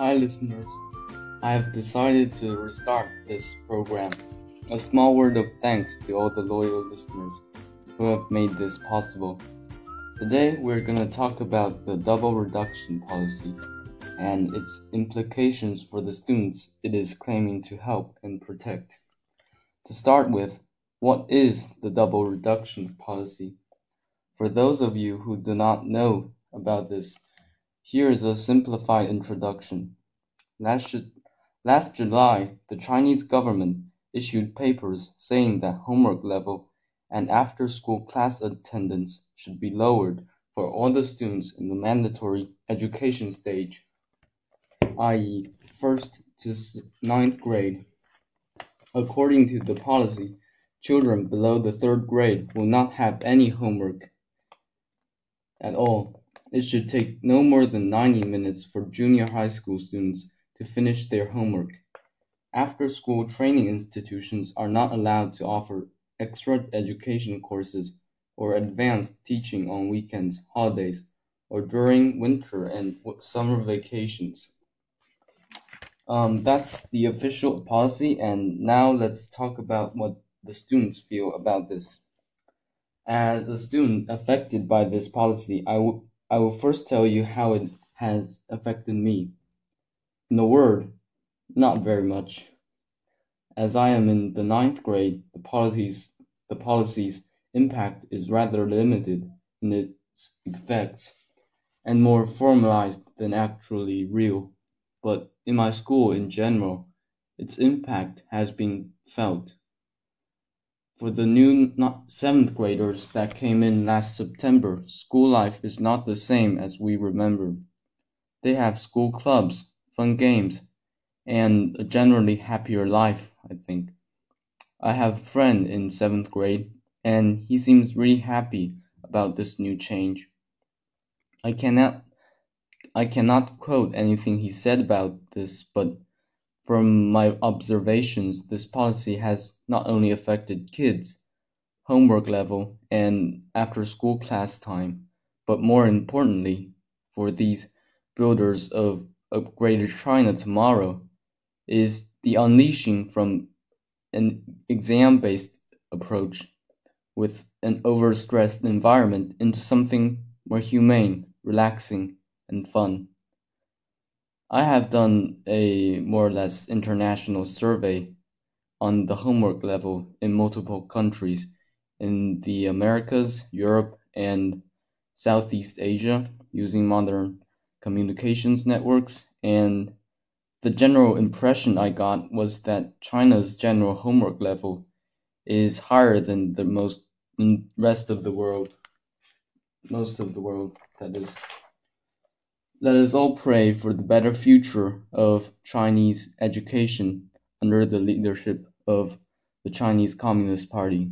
Hi, listeners. I have decided to restart this program. A small word of thanks to all the loyal listeners who have made this possible. Today, we're going to talk about the double reduction policy and its implications for the students it is claiming to help and protect. To start with, what is the double reduction policy? For those of you who do not know about this, here is a simplified introduction. Last, last July, the Chinese government issued papers saying that homework level and after school class attendance should be lowered for all the students in the mandatory education stage, i.e., first to ninth grade. According to the policy, children below the third grade will not have any homework at all. It should take no more than 90 minutes for junior high school students to finish their homework. After school training institutions are not allowed to offer extra education courses or advanced teaching on weekends, holidays, or during winter and summer vacations. Um, that's the official policy, and now let's talk about what the students feel about this. As a student affected by this policy, I, w- I will first tell you how it has affected me. In a word, not very much. As I am in the ninth grade, the policies the policy's impact is rather limited in its effects and more formalized than actually real. But in my school in general, its impact has been felt. For the new seventh graders that came in last September, school life is not the same as we remember. They have school clubs, fun games, and a generally happier life, I think. I have a friend in seventh grade, and he seems really happy about this new change. I cannot I cannot quote anything he said about this, but from my observations, this policy has not only affected kids, homework level, and after school class time, but more importantly, for these builders of a greater China tomorrow, is the unleashing from an exam based approach with an overstressed environment into something more humane, relaxing, and fun. I have done a more or less international survey on the homework level in multiple countries in the Americas, Europe, and Southeast Asia using modern communications networks. And the general impression I got was that China's general homework level is higher than the most rest of the world. Most of the world, that is. Let us all pray for the better future of Chinese education under the leadership of the Chinese Communist Party.